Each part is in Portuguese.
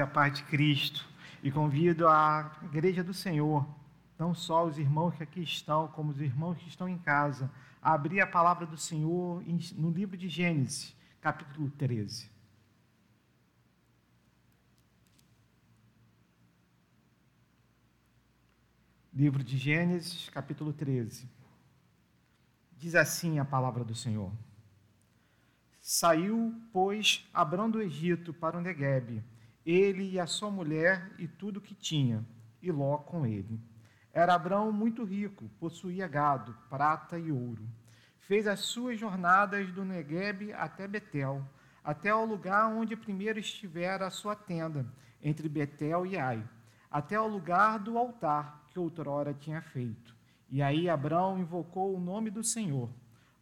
a paz de Cristo e convido a Igreja do Senhor, não só os irmãos que aqui estão, como os irmãos que estão em casa, a abrir a palavra do Senhor no livro de Gênesis, capítulo 13. Livro de Gênesis, capítulo 13. Diz assim a palavra do Senhor. Saiu, pois, Abrão do Egito para o Neguebe ele e a sua mulher e tudo que tinha, e Ló com ele. Era Abrão muito rico, possuía gado, prata e ouro. Fez as suas jornadas do Negueb até Betel, até o lugar onde primeiro estivera a sua tenda, entre Betel e Ai, até o lugar do altar que outrora tinha feito. E aí Abrão invocou o nome do Senhor.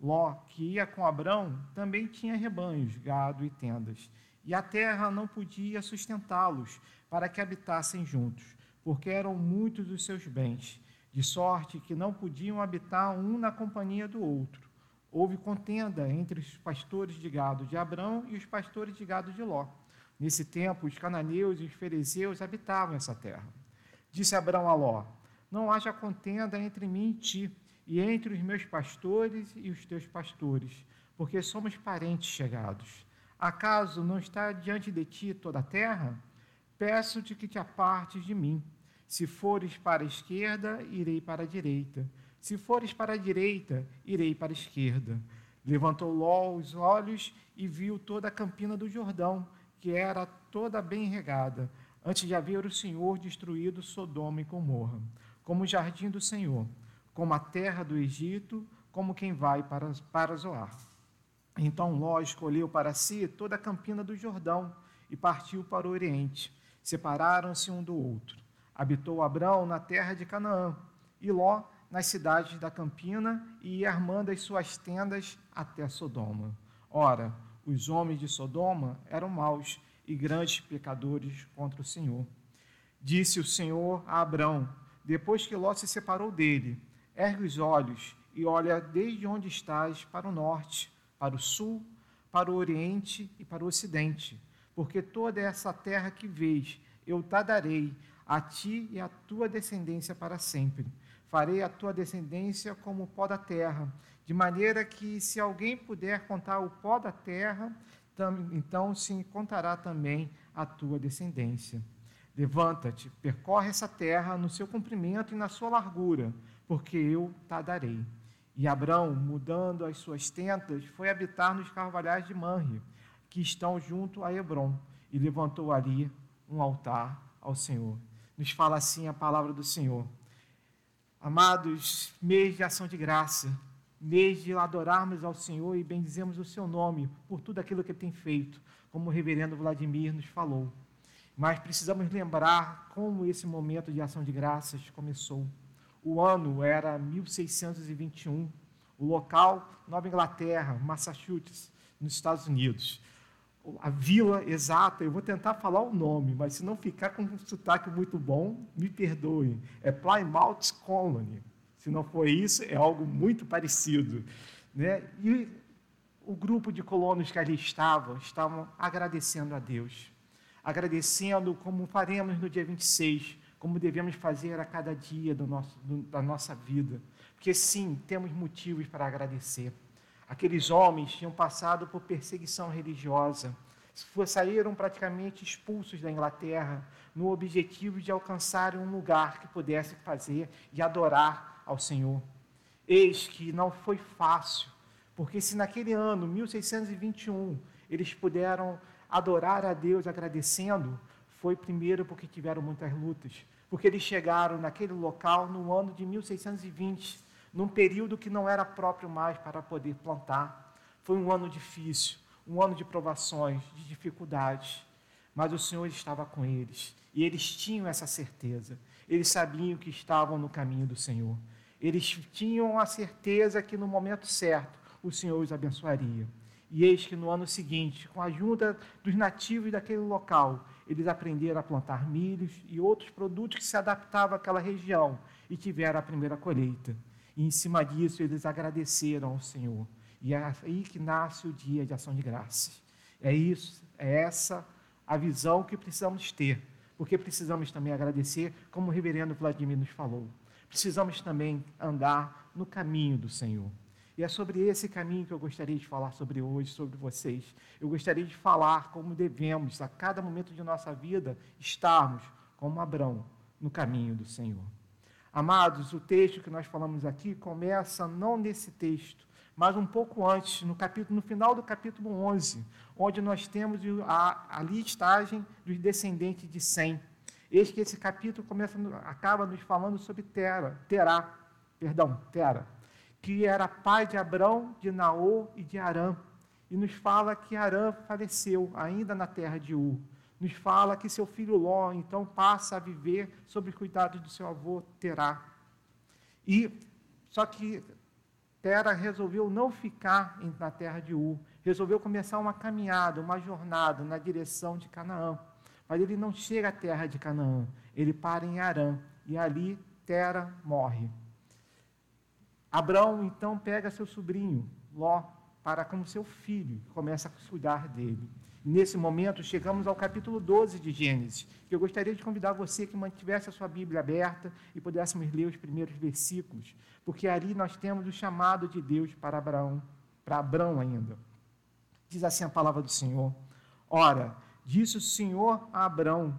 Ló, que ia com Abrão, também tinha rebanhos, gado e tendas e a terra não podia sustentá-los para que habitassem juntos, porque eram muitos os seus bens, de sorte que não podiam habitar um na companhia do outro. Houve contenda entre os pastores de gado de Abrão e os pastores de gado de Ló. Nesse tempo, os cananeus e os fariseus habitavam essa terra. Disse Abrão a Ló: Não haja contenda entre mim e ti, e entre os meus pastores e os teus pastores, porque somos parentes chegados. Acaso não está diante de ti toda a terra? Peço-te que te apartes de mim. Se fores para a esquerda, irei para a direita. Se fores para a direita, irei para a esquerda. Levantou Ló os olhos e viu toda a campina do Jordão, que era toda bem regada, antes de haver o Senhor destruído Sodoma e Gomorra, como o jardim do Senhor, como a terra do Egito, como quem vai para, para Zoar. Então Ló escolheu para si toda a campina do Jordão e partiu para o Oriente. Separaram-se um do outro. Habitou Abrão na terra de Canaã e Ló nas cidades da campina e ia armando as suas tendas até Sodoma. Ora, os homens de Sodoma eram maus e grandes pecadores contra o Senhor. Disse o Senhor a Abrão, depois que Ló se separou dele: Ergue os olhos e olha desde onde estás para o norte para o sul, para o oriente e para o ocidente, porque toda essa terra que vês eu te darei a ti e à tua descendência para sempre. Farei a tua descendência como o pó da terra, de maneira que, se alguém puder contar o pó da terra, então se contará também a tua descendência. Levanta-te, percorre essa terra no seu comprimento e na sua largura, porque eu te darei. E Abrão, mudando as suas tentas, foi habitar nos carvalhais de Manre, que estão junto a Hebron, e levantou ali um altar ao Senhor. Nos fala assim a palavra do Senhor. Amados, mês de ação de graça, mês de adorarmos ao Senhor e bendizemos o seu nome por tudo aquilo que ele tem feito, como o reverendo Vladimir nos falou. Mas precisamos lembrar como esse momento de ação de graças começou. O ano era 1621. O local, Nova Inglaterra, Massachusetts, nos Estados Unidos. A vila exata, eu vou tentar falar o nome, mas se não ficar com um sotaque muito bom, me perdoe. É Plymouth Colony. Se não for isso, é algo muito parecido. Né? E o grupo de colonos que ali estavam, estavam agradecendo a Deus. Agradecendo como faremos no dia 26, como devemos fazer a cada dia do nosso, do, da nossa vida. Porque sim, temos motivos para agradecer. Aqueles homens tinham passado por perseguição religiosa, saíram praticamente expulsos da Inglaterra no objetivo de alcançarem um lugar que pudesse fazer e adorar ao Senhor. Eis que não foi fácil, porque se naquele ano, 1621, eles puderam adorar a Deus agradecendo, foi primeiro porque tiveram muitas lutas, porque eles chegaram naquele local no ano de 1620, num período que não era próprio mais para poder plantar. Foi um ano difícil, um ano de provações, de dificuldades, mas o Senhor estava com eles e eles tinham essa certeza. Eles sabiam que estavam no caminho do Senhor. Eles tinham a certeza que no momento certo o Senhor os abençoaria. E eis que no ano seguinte, com a ajuda dos nativos daquele local, eles aprenderam a plantar milhos e outros produtos que se adaptavam àquela região e tiveram a primeira colheita. E em cima disso, eles agradeceram ao Senhor. E é aí que nasce o dia de ação de graças. É isso, é essa a visão que precisamos ter, porque precisamos também agradecer, como o reverendo Vladimir nos falou. Precisamos também andar no caminho do Senhor. E é sobre esse caminho que eu gostaria de falar sobre hoje, sobre vocês. Eu gostaria de falar como devemos, a cada momento de nossa vida, estarmos como Abraão no caminho do Senhor. Amados, o texto que nós falamos aqui começa não nesse texto, mas um pouco antes, no, capítulo, no final do capítulo 11, onde nós temos a, a listagem dos descendentes de Sem. Eis que esse capítulo começa, acaba nos falando sobre Tera, Terá, perdão, Tera que era pai de Abrão, de Naô e de Arã. E nos fala que Arã faleceu ainda na terra de Ur. Nos fala que seu filho Ló, então, passa a viver sob o cuidado do seu avô Terá. E só que Tera resolveu não ficar na terra de Ur, resolveu começar uma caminhada, uma jornada na direção de Canaã. Mas ele não chega à terra de Canaã, ele para em Arã, e ali Tera morre. Abraão então pega seu sobrinho, Ló, para como seu filho, e começa a cuidar dele. Nesse momento, chegamos ao capítulo 12 de Gênesis, que eu gostaria de convidar você que mantivesse a sua Bíblia aberta e pudéssemos ler os primeiros versículos, porque ali nós temos o chamado de Deus para Abraão, para Abraão ainda. Diz assim a palavra do Senhor: Ora, disse o Senhor a Abraão: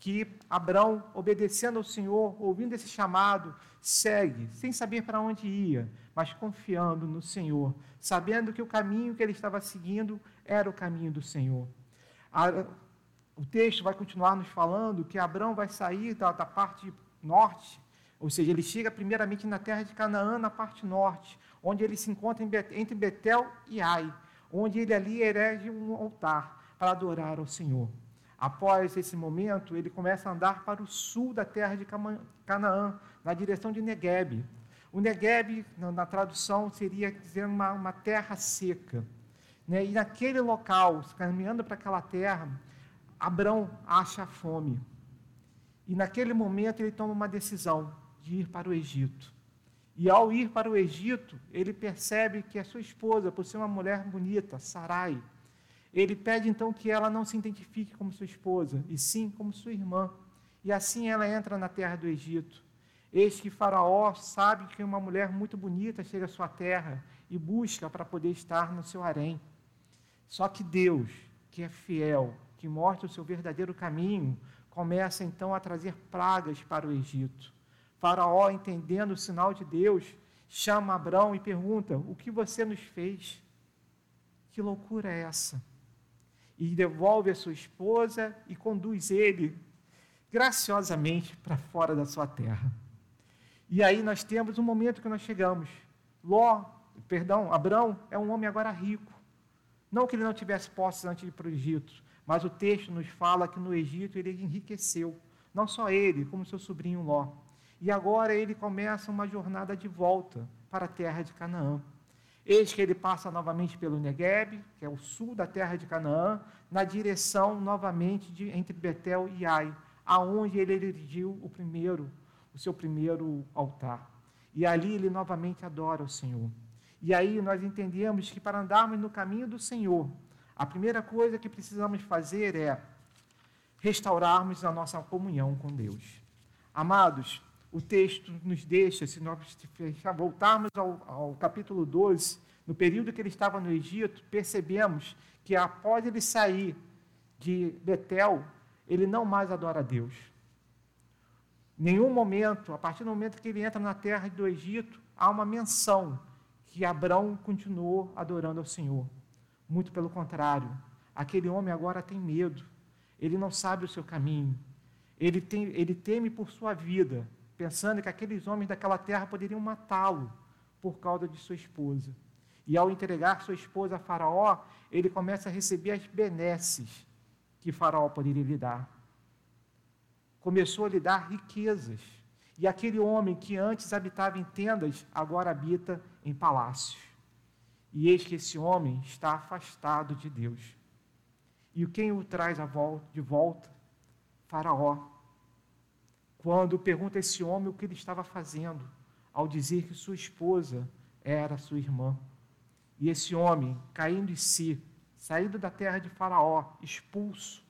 que Abraão, obedecendo ao Senhor, ouvindo esse chamado, segue, sem saber para onde ia, mas confiando no Senhor, sabendo que o caminho que ele estava seguindo era o caminho do Senhor. o texto vai continuar nos falando que Abraão vai sair da, da parte norte, ou seja, ele chega primeiramente na terra de Canaã, na parte norte, onde ele se encontra entre Betel e Ai, onde ele ali erege um altar para adorar ao Senhor. Após esse momento, ele começa a andar para o sul da terra de Canaã, na direção de Negueb. O Negueb, na tradução, seria dizer uma, uma terra seca. Né? E naquele local, caminhando para aquela terra, Abrão acha fome. E naquele momento ele toma uma decisão de ir para o Egito. E ao ir para o Egito, ele percebe que a sua esposa, por ser uma mulher bonita, Sarai, ele pede então que ela não se identifique como sua esposa, e sim como sua irmã. E assim ela entra na terra do Egito. Eis que Faraó sabe que uma mulher muito bonita chega à sua terra e busca para poder estar no seu harém. Só que Deus, que é fiel, que mostra o seu verdadeiro caminho, começa então a trazer pragas para o Egito. Faraó, entendendo o sinal de Deus, chama Abrão e pergunta: O que você nos fez? Que loucura é essa? E devolve a sua esposa e conduz ele graciosamente para fora da sua terra. E aí nós temos um momento que nós chegamos. Ló, perdão, Abrão é um homem agora rico. Não que ele não tivesse posses antes de ir para o Egito, mas o texto nos fala que no Egito ele enriqueceu. Não só ele, como seu sobrinho Ló. E agora ele começa uma jornada de volta para a terra de Canaã. Eis que ele passa novamente pelo Negueb, que é o sul da terra de Canaã, na direção novamente de, entre Betel e Ai, aonde ele erigiu o primeiro, o seu primeiro altar. E ali ele novamente adora o Senhor. E aí nós entendemos que para andarmos no caminho do Senhor, a primeira coisa que precisamos fazer é restaurarmos a nossa comunhão com Deus. Amados, o texto nos deixa, se nós voltarmos ao, ao capítulo 12, no período que ele estava no Egito, percebemos que após ele sair de Betel, ele não mais adora a Deus. Nenhum momento, a partir do momento que ele entra na terra do Egito, há uma menção que Abraão continuou adorando ao Senhor. Muito pelo contrário, aquele homem agora tem medo, ele não sabe o seu caminho, ele, tem, ele teme por sua vida, pensando que aqueles homens daquela terra poderiam matá-lo por causa de sua esposa. E ao entregar sua esposa a Faraó, ele começa a receber as benesses que Faraó poderia lhe dar. Começou a lhe dar riquezas. E aquele homem que antes habitava em tendas, agora habita em palácios. E eis que esse homem está afastado de Deus. E quem o traz de volta? Faraó. Quando pergunta a esse homem o que ele estava fazendo, ao dizer que sua esposa era sua irmã. E esse homem, caindo em si, saído da terra de Faraó, expulso,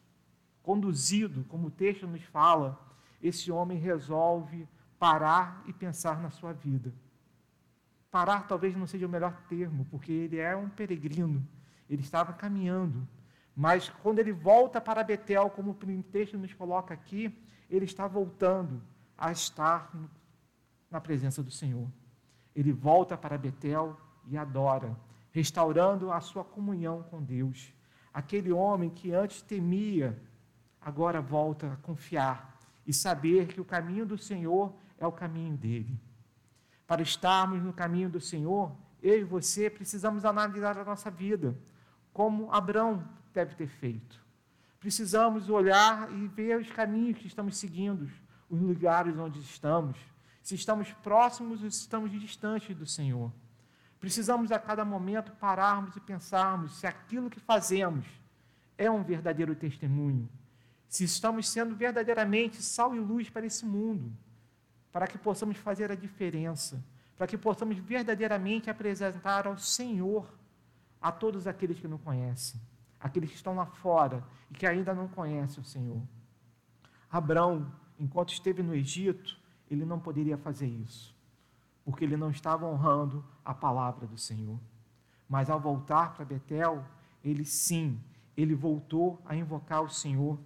conduzido, como o texto nos fala, esse homem resolve parar e pensar na sua vida. Parar talvez não seja o melhor termo, porque ele é um peregrino, ele estava caminhando. Mas quando ele volta para Betel, como o texto nos coloca aqui, ele está voltando a estar na presença do Senhor. Ele volta para Betel e adora, restaurando a sua comunhão com Deus. Aquele homem que antes temia, agora volta a confiar e saber que o caminho do Senhor é o caminho dele. Para estarmos no caminho do Senhor, eu e você precisamos analisar a nossa vida, como Abraão deve ter feito. Precisamos olhar e ver os caminhos que estamos seguindo, os lugares onde estamos, se estamos próximos ou se estamos distantes do Senhor. Precisamos a cada momento pararmos e pensarmos se aquilo que fazemos é um verdadeiro testemunho, se estamos sendo verdadeiramente sal e luz para esse mundo para que possamos fazer a diferença, para que possamos verdadeiramente apresentar ao Senhor a todos aqueles que não conhecem, aqueles que estão lá fora e que ainda não conhecem o Senhor. Abraão, enquanto esteve no Egito, ele não poderia fazer isso, porque ele não estava honrando a palavra do Senhor. Mas ao voltar para Betel, ele sim, ele voltou a invocar o Senhor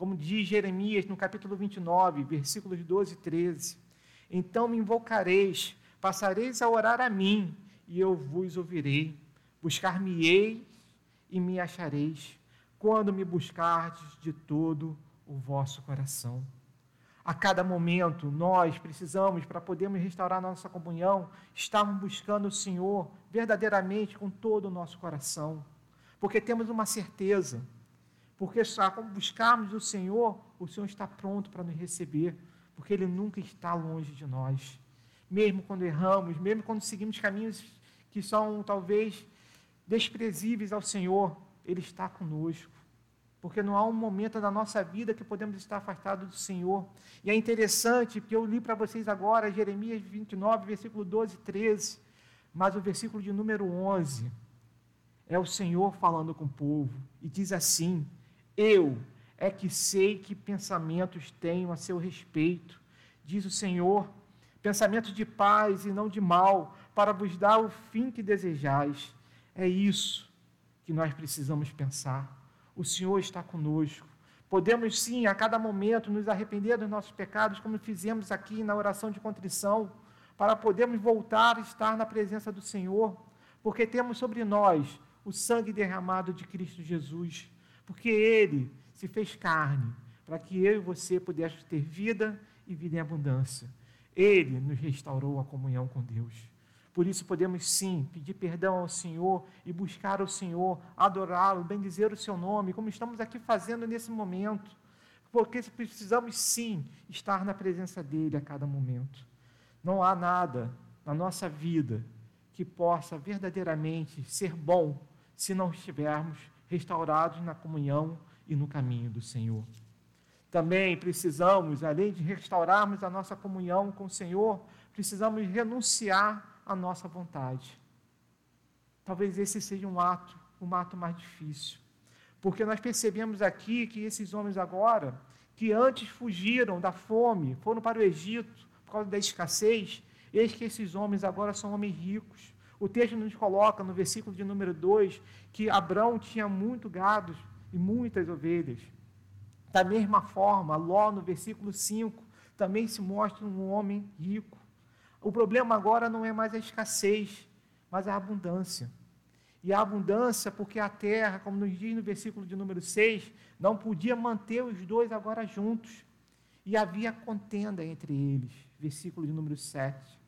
como diz Jeremias no capítulo 29, versículos 12 e 13. Então me invocareis, passareis a orar a mim, e eu vos ouvirei. Buscar-me-eis e me achareis, quando me buscardes de todo o vosso coração. A cada momento, nós precisamos, para podermos restaurar nossa comunhão, estarmos buscando o Senhor verdadeiramente com todo o nosso coração, porque temos uma certeza porque só como buscarmos o Senhor, o Senhor está pronto para nos receber, porque Ele nunca está longe de nós. Mesmo quando erramos, mesmo quando seguimos caminhos que são talvez desprezíveis ao Senhor, Ele está conosco. Porque não há um momento da nossa vida que podemos estar afastados do Senhor. E é interessante, porque eu li para vocês agora Jeremias 29, versículo 12 e 13, mas o versículo de número 11 é o Senhor falando com o povo e diz assim: eu é que sei que pensamentos tenho a seu respeito, diz o Senhor, pensamentos de paz e não de mal, para vos dar o fim que desejais. É isso que nós precisamos pensar. O Senhor está conosco. Podemos sim, a cada momento, nos arrepender dos nossos pecados, como fizemos aqui na oração de contrição, para podermos voltar a estar na presença do Senhor, porque temos sobre nós o sangue derramado de Cristo Jesus porque ele se fez carne, para que eu e você pudéssemos ter vida e vida em abundância. Ele nos restaurou a comunhão com Deus. Por isso podemos sim pedir perdão ao Senhor e buscar o Senhor, adorá-lo, bendizer o seu nome, como estamos aqui fazendo nesse momento. Porque precisamos sim estar na presença dele a cada momento. Não há nada na nossa vida que possa verdadeiramente ser bom se não estivermos restaurados na comunhão e no caminho do Senhor. Também precisamos, além de restaurarmos a nossa comunhão com o Senhor, precisamos renunciar à nossa vontade. Talvez esse seja um ato, um ato mais difícil. Porque nós percebemos aqui que esses homens agora, que antes fugiram da fome, foram para o Egito por causa da escassez, eis que esses homens agora são homens ricos, o texto nos coloca no versículo de número 2 que Abraão tinha muito gado e muitas ovelhas. Da mesma forma, Ló, no versículo 5, também se mostra um homem rico. O problema agora não é mais a escassez, mas a abundância. E a abundância, porque a terra, como nos diz no versículo de número 6, não podia manter os dois agora juntos. E havia contenda entre eles. Versículo de número 7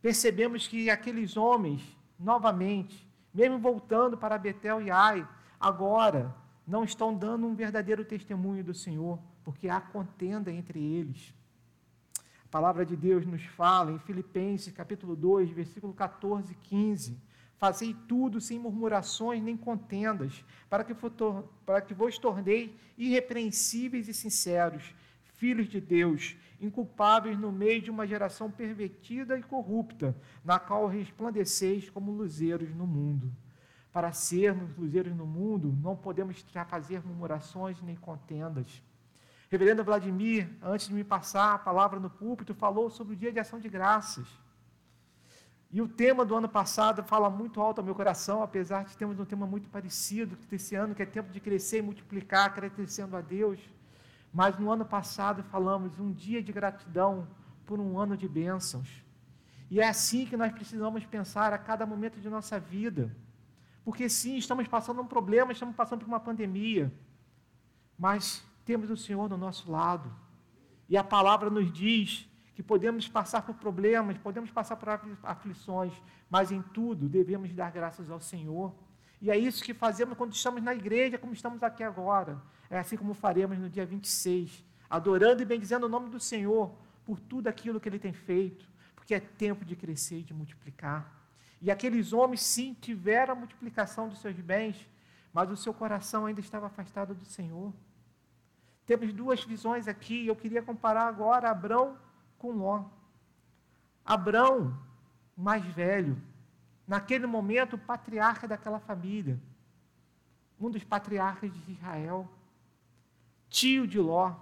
percebemos que aqueles homens, novamente, mesmo voltando para Betel e Ai, agora não estão dando um verdadeiro testemunho do Senhor, porque há contenda entre eles. A palavra de Deus nos fala em Filipenses capítulo 2, versículo 14 e 15. Fazei tudo sem murmurações nem contendas, para que, para que vos tornei irrepreensíveis e sinceros, filhos de Deus, inculpáveis no meio de uma geração pervertida e corrupta, na qual resplandeceis como luzeiros no mundo. Para sermos luzeiros no mundo, não podemos fazer murmurações nem contendas. Reverendo Vladimir, antes de me passar a palavra no púlpito, falou sobre o dia de ação de graças. E o tema do ano passado fala muito alto ao meu coração, apesar de termos um tema muito parecido desse ano, que é tempo de crescer e multiplicar, agradecendo a Deus. Mas no ano passado falamos um dia de gratidão por um ano de bênçãos. E é assim que nós precisamos pensar a cada momento de nossa vida. Porque sim, estamos passando um problema, estamos passando por uma pandemia. Mas temos o Senhor do nosso lado. E a palavra nos diz que podemos passar por problemas, podemos passar por aflições, mas em tudo devemos dar graças ao Senhor. E é isso que fazemos quando estamos na igreja, como estamos aqui agora. É assim como faremos no dia 26, adorando e bendizendo o nome do Senhor por tudo aquilo que ele tem feito, porque é tempo de crescer e de multiplicar. E aqueles homens, sim, tiveram a multiplicação dos seus bens, mas o seu coração ainda estava afastado do Senhor. Temos duas visões aqui, eu queria comparar agora Abrão com Ló. Abrão, mais velho, naquele momento, o patriarca daquela família, um dos patriarcas de Israel tio de Ló.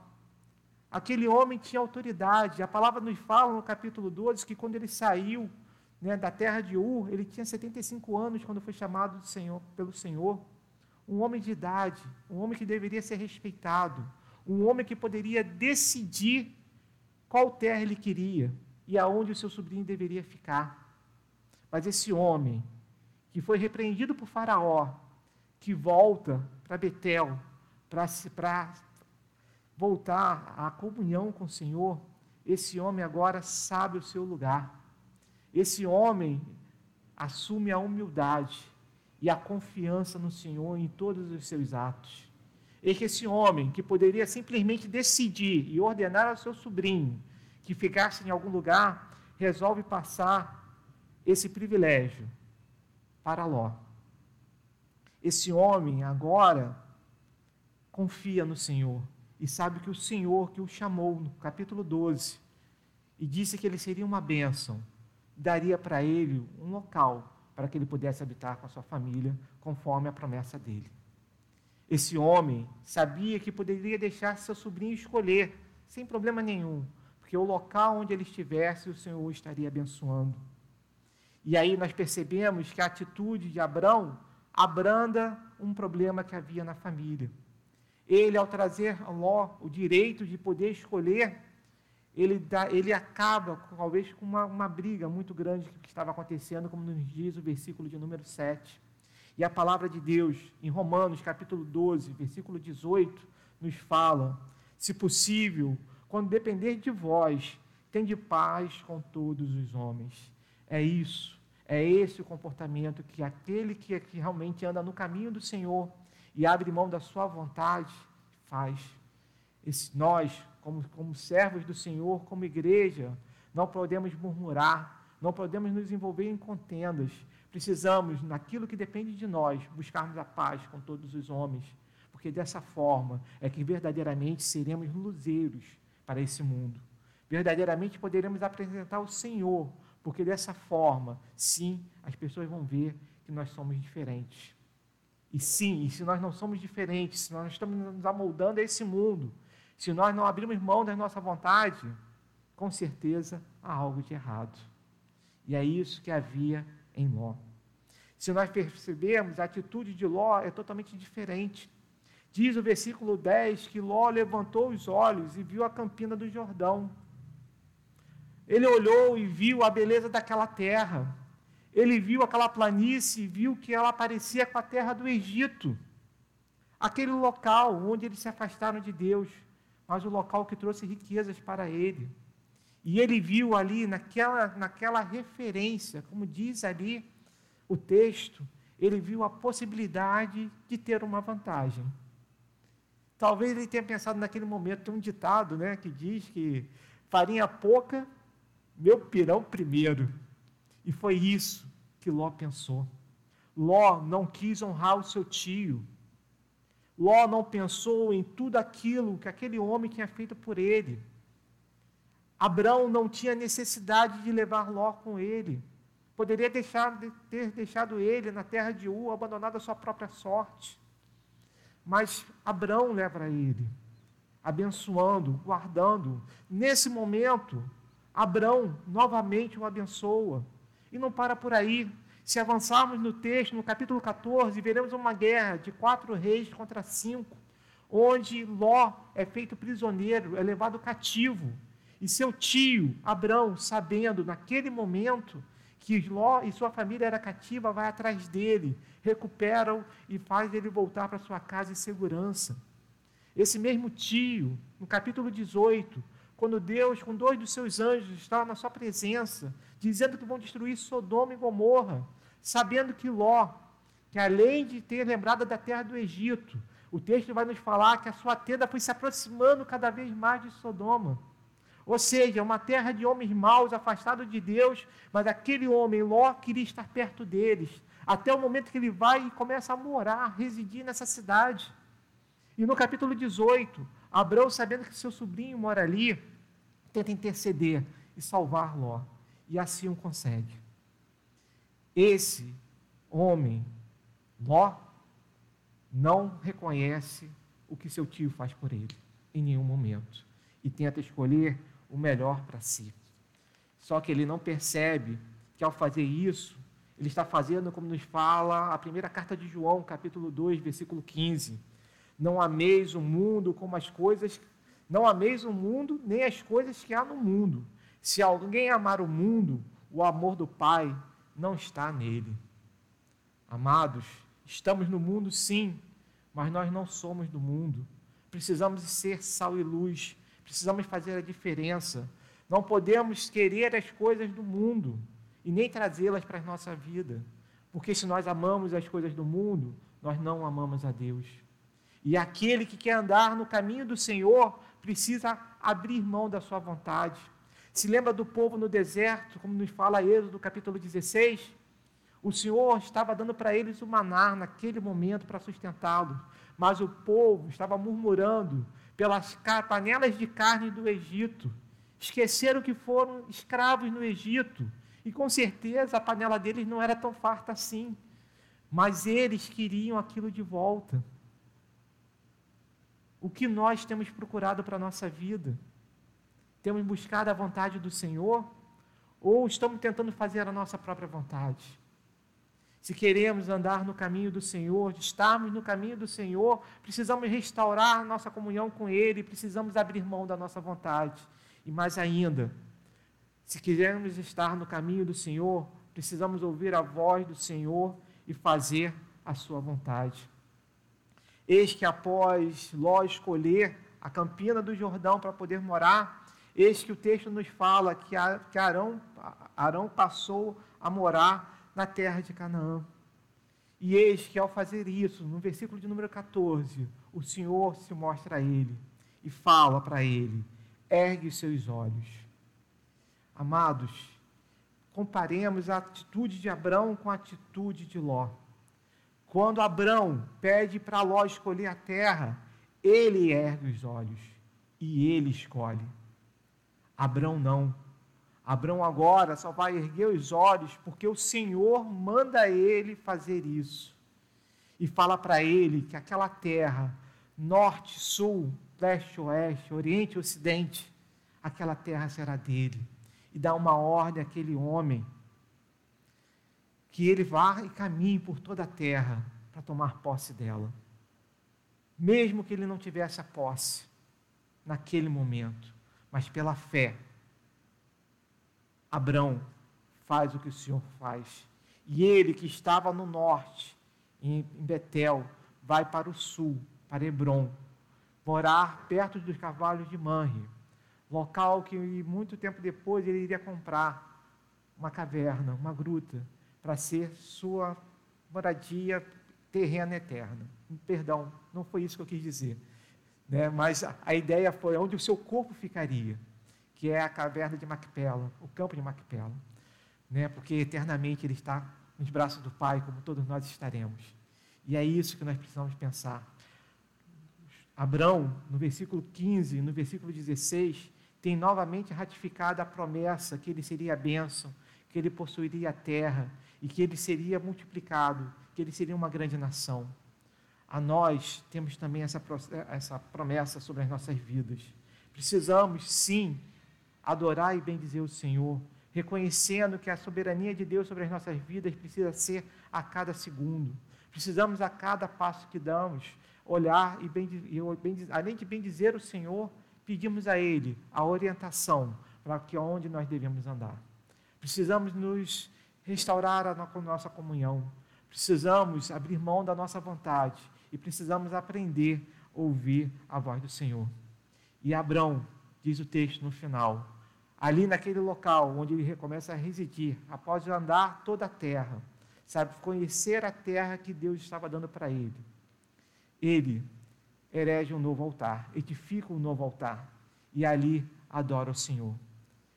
Aquele homem tinha autoridade. A palavra nos fala no capítulo 12 que quando ele saiu né, da terra de Ur, ele tinha 75 anos quando foi chamado Senhor, pelo Senhor. Um homem de idade, um homem que deveria ser respeitado, um homem que poderia decidir qual terra ele queria e aonde o seu sobrinho deveria ficar. Mas esse homem, que foi repreendido por Faraó, que volta para Betel, para voltar à comunhão com o Senhor, esse homem agora sabe o seu lugar. Esse homem assume a humildade e a confiança no Senhor em todos os seus atos. E que esse homem, que poderia simplesmente decidir e ordenar ao seu sobrinho que ficasse em algum lugar, resolve passar esse privilégio para Ló. Esse homem agora confia no Senhor e sabe que o Senhor que o chamou no capítulo 12 e disse que ele seria uma bênção, daria para ele um local para que ele pudesse habitar com a sua família, conforme a promessa dele. Esse homem sabia que poderia deixar seu sobrinho escolher, sem problema nenhum, porque o local onde ele estivesse, o Senhor estaria abençoando. E aí nós percebemos que a atitude de Abraão abranda um problema que havia na família. Ele, ao trazer a Ló o direito de poder escolher, ele, dá, ele acaba, talvez, com uma, uma briga muito grande que estava acontecendo, como nos diz o versículo de número 7. E a palavra de Deus, em Romanos, capítulo 12, versículo 18, nos fala: se possível, quando depender de vós, tende paz com todos os homens. É isso, é esse o comportamento que aquele que, que realmente anda no caminho do Senhor e abre mão da sua vontade, faz. Esse, nós, como, como servos do Senhor, como igreja, não podemos murmurar, não podemos nos envolver em contendas. Precisamos, naquilo que depende de nós, buscarmos a paz com todos os homens, porque dessa forma é que verdadeiramente seremos luzeiros para esse mundo. Verdadeiramente poderemos apresentar o Senhor, porque dessa forma, sim, as pessoas vão ver que nós somos diferentes. E sim, e se nós não somos diferentes, se nós estamos nos amoldando a esse mundo, se nós não abrimos mão da nossa vontade, com certeza há algo de errado. E é isso que havia em Ló. Se nós percebermos, a atitude de Ló é totalmente diferente. Diz o versículo 10 que Ló levantou os olhos e viu a campina do Jordão. Ele olhou e viu a beleza daquela terra ele viu aquela planície e viu que ela parecia com a terra do Egito. Aquele local onde eles se afastaram de Deus, mas o local que trouxe riquezas para ele. E ele viu ali, naquela, naquela referência, como diz ali o texto, ele viu a possibilidade de ter uma vantagem. Talvez ele tenha pensado naquele momento, tem um ditado né, que diz que farinha pouca, meu pirão primeiro. E foi isso que Ló pensou. Ló não quis honrar o seu tio. Ló não pensou em tudo aquilo que aquele homem tinha feito por ele. Abraão não tinha necessidade de levar Ló com ele. Poderia deixar, ter deixado ele na terra de U, abandonado a sua própria sorte. Mas Abraão leva ele, abençoando, guardando. Nesse momento, Abraão novamente o abençoa. E não para por aí. Se avançarmos no texto, no capítulo 14, veremos uma guerra de quatro reis contra cinco, onde Ló é feito prisioneiro, é levado cativo. E seu tio, Abrão, sabendo naquele momento que Ló e sua família era cativa, vai atrás dele, recupera-o e faz ele voltar para sua casa em segurança. Esse mesmo tio, no capítulo 18, quando Deus, com dois dos seus anjos, está na sua presença, dizendo que vão destruir Sodoma e Gomorra, sabendo que Ló, que além de ter lembrado da terra do Egito, o texto vai nos falar que a sua tenda foi se aproximando cada vez mais de Sodoma. Ou seja, uma terra de homens maus, afastados de Deus, mas aquele homem, Ló, queria estar perto deles, até o momento que ele vai e começa a morar, residir nessa cidade. E no capítulo 18, Abraão, sabendo que seu sobrinho mora ali, tenta interceder e salvar Ló. E assim o consegue. Esse homem, Ló, não reconhece o que seu tio faz por ele, em nenhum momento. E tenta escolher o melhor para si. Só que ele não percebe que ao fazer isso, ele está fazendo como nos fala a primeira carta de João, capítulo 2, versículo 15. Não ameis o mundo como as coisas, não ameis o mundo nem as coisas que há no mundo. Se alguém amar o mundo, o amor do Pai não está nele. Amados, estamos no mundo sim, mas nós não somos do mundo. Precisamos ser sal e luz precisamos fazer a diferença. Não podemos querer as coisas do mundo e nem trazê-las para a nossa vida. Porque se nós amamos as coisas do mundo, nós não amamos a Deus. E aquele que quer andar no caminho do Senhor precisa abrir mão da sua vontade. Se lembra do povo no deserto, como nos fala Êxodo capítulo 16? O Senhor estava dando para eles o maná naquele momento para sustentá-los, mas o povo estava murmurando pelas panelas de carne do Egito. Esqueceram que foram escravos no Egito. E com certeza a panela deles não era tão farta assim. Mas eles queriam aquilo de volta. O que nós temos procurado para a nossa vida? Temos buscado a vontade do Senhor? Ou estamos tentando fazer a nossa própria vontade? Se queremos andar no caminho do Senhor, estarmos no caminho do Senhor, precisamos restaurar nossa comunhão com Ele, precisamos abrir mão da nossa vontade. E mais ainda, se quisermos estar no caminho do Senhor, precisamos ouvir a voz do Senhor e fazer a sua vontade. Eis que após Ló escolher a campina do Jordão para poder morar, eis que o texto nos fala que Arão, Arão passou a morar na terra de Canaã. E eis que ao fazer isso, no versículo de número 14, o Senhor se mostra a ele e fala para ele: ergue os seus olhos. Amados, comparemos a atitude de Abrão com a atitude de Ló. Quando Abrão pede para Ló escolher a terra, ele ergue os olhos e ele escolhe. Abrão não. Abraão agora só vai erguer os olhos porque o Senhor manda ele fazer isso. E fala para ele que aquela terra, norte, sul, leste, oeste, oriente ocidente, aquela terra será dele. E dá uma ordem àquele homem que ele vá e caminhe por toda a terra para tomar posse dela. Mesmo que ele não tivesse a posse naquele momento, mas pela fé Abrão faz o que o Senhor faz. E ele que estava no norte, em Betel, vai para o sul, para Hebron, morar perto dos cavalos de Manre, local que muito tempo depois ele iria comprar uma caverna, uma gruta, para ser sua moradia terrena eterna. Perdão, não foi isso que eu quis dizer. Né? Mas a, a ideia foi onde o seu corpo ficaria. Que é a caverna de Macpela, o campo de Macpela, né? porque eternamente ele está nos braços do Pai, como todos nós estaremos. E é isso que nós precisamos pensar. Abraão, no versículo 15, no versículo 16, tem novamente ratificado a promessa que ele seria a bênção, que ele possuiria a terra e que ele seria multiplicado, que ele seria uma grande nação. A nós temos também essa, essa promessa sobre as nossas vidas. Precisamos, sim, adorar e bendizer o Senhor, reconhecendo que a soberania de Deus sobre as nossas vidas precisa ser a cada segundo. Precisamos, a cada passo que damos, olhar e, bendizer, além de bendizer o Senhor, pedimos a Ele a orientação para que onde nós devemos andar. Precisamos nos restaurar a nossa comunhão. Precisamos abrir mão da nossa vontade e precisamos aprender a ouvir a voz do Senhor. E Abrão, diz o texto no final, ali naquele local onde ele recomeça a residir, após andar toda a terra, sabe, conhecer a terra que Deus estava dando para ele. Ele erege um novo altar, edifica um novo altar e ali adora o Senhor.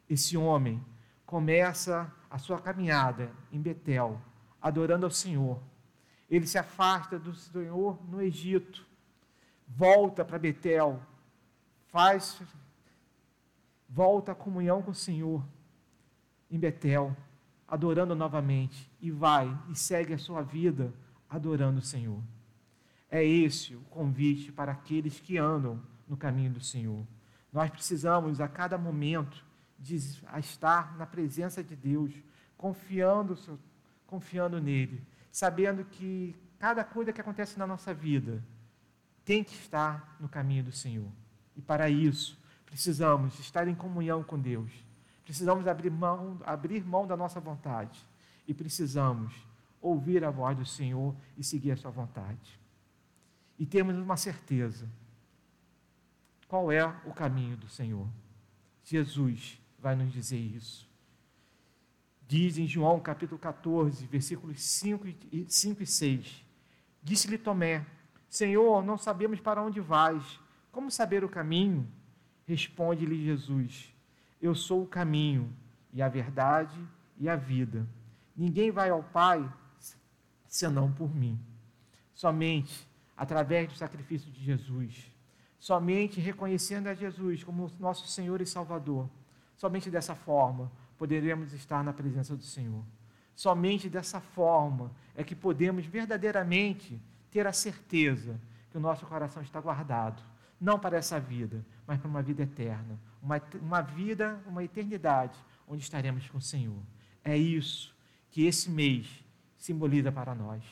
Esse homem começa a sua caminhada em Betel, adorando ao Senhor. Ele se afasta do Senhor no Egito, volta para Betel, faz volta à comunhão com o Senhor em Betel, adorando novamente, e vai e segue a sua vida adorando o Senhor. É esse o convite para aqueles que andam no caminho do Senhor. Nós precisamos a cada momento de estar na presença de Deus, confiando, confiando nele, sabendo que cada coisa que acontece na nossa vida tem que estar no caminho do Senhor. E para isso, precisamos estar em comunhão com Deus. Precisamos abrir mão, abrir mão da nossa vontade. E precisamos ouvir a voz do Senhor e seguir a sua vontade. E temos uma certeza. Qual é o caminho do Senhor? Jesus vai nos dizer isso. Diz em João capítulo 14, versículos 5 e, 5 e 6. Disse-lhe Tomé: Senhor, não sabemos para onde vais. Como saber o caminho? Responde-lhe Jesus: Eu sou o caminho e a verdade e a vida. Ninguém vai ao Pai senão por mim. Somente através do sacrifício de Jesus. Somente reconhecendo a Jesus como nosso Senhor e Salvador. Somente dessa forma poderemos estar na presença do Senhor. Somente dessa forma é que podemos verdadeiramente ter a certeza que o nosso coração está guardado não para essa vida, mas para uma vida eterna, uma, uma vida, uma eternidade, onde estaremos com o Senhor. É isso que esse mês simboliza para nós.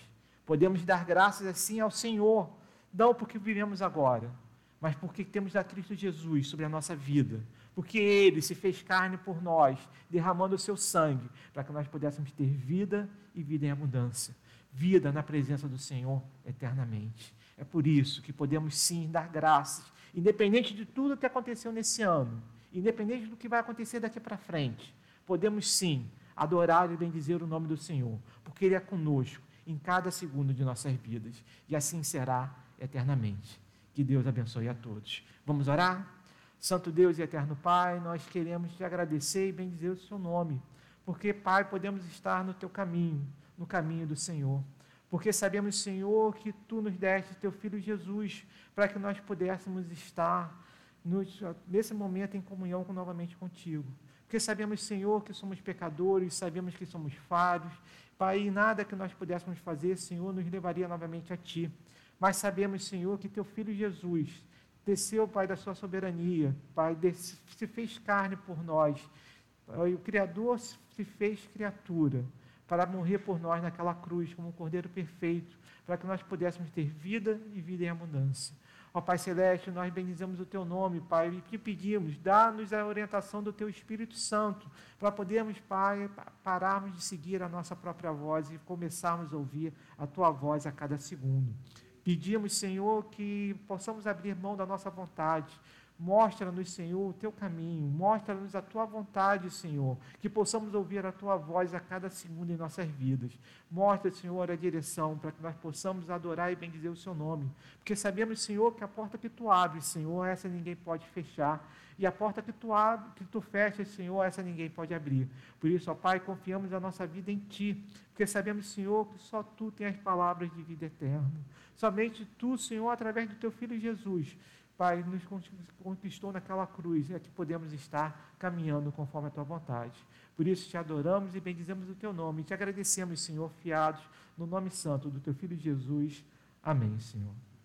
Podemos dar graças assim ao Senhor, não porque vivemos agora, mas porque temos a Cristo Jesus sobre a nossa vida, porque Ele se fez carne por nós, derramando o seu sangue, para que nós pudéssemos ter vida e vida em abundância, vida na presença do Senhor eternamente. É por isso que podemos sim dar graças, independente de tudo que aconteceu nesse ano, independente do que vai acontecer daqui para frente. Podemos sim adorar e bendizer o nome do Senhor, porque Ele é conosco em cada segundo de nossas vidas, e assim será eternamente. Que Deus abençoe a todos. Vamos orar? Santo Deus e eterno Pai, nós queremos te agradecer e bendizer o seu nome, porque, Pai, podemos estar no teu caminho, no caminho do Senhor porque sabemos, Senhor, que tu nos deste teu filho Jesus para que nós pudéssemos estar nos, nesse momento em comunhão com, novamente contigo. Porque sabemos, Senhor, que somos pecadores, sabemos que somos falhos, Pai, e nada que nós pudéssemos fazer, Senhor, nos levaria novamente a Ti. Mas sabemos, Senhor, que Teu Filho Jesus desceu, Pai, da Sua soberania, Pai, se fez carne por nós. O Criador se fez criatura para morrer por nós naquela cruz como um cordeiro perfeito, para que nós pudéssemos ter vida e vida em abundância. Ó Pai Celeste, nós bendizemos o Teu nome, Pai, e te pedimos, dá-nos a orientação do Teu Espírito Santo, para podermos, Pai, pararmos de seguir a nossa própria voz e começarmos a ouvir a Tua voz a cada segundo. Pedimos, Senhor, que possamos abrir mão da nossa vontade, Mostra-nos, Senhor, o teu caminho, mostra-nos a tua vontade, Senhor, que possamos ouvir a tua voz a cada segundo em nossas vidas. Mostra, Senhor, a direção para que nós possamos adorar e bendizer o seu nome, porque sabemos, Senhor, que a porta que tu abres, Senhor, essa ninguém pode fechar. E a porta que tu abre, que tu fechas, Senhor, essa ninguém pode abrir. Por isso, ó Pai, confiamos a nossa vida em Ti, porque sabemos, Senhor, que só Tu tens as palavras de vida eterna. Somente Tu, Senhor, através do Teu Filho Jesus, Pai, nos conquistou naquela cruz, é que podemos estar caminhando conforme a Tua vontade. Por isso, te adoramos e bendizemos o Teu nome. E te agradecemos, Senhor, fiados no nome santo do Teu Filho Jesus. Amém, Senhor.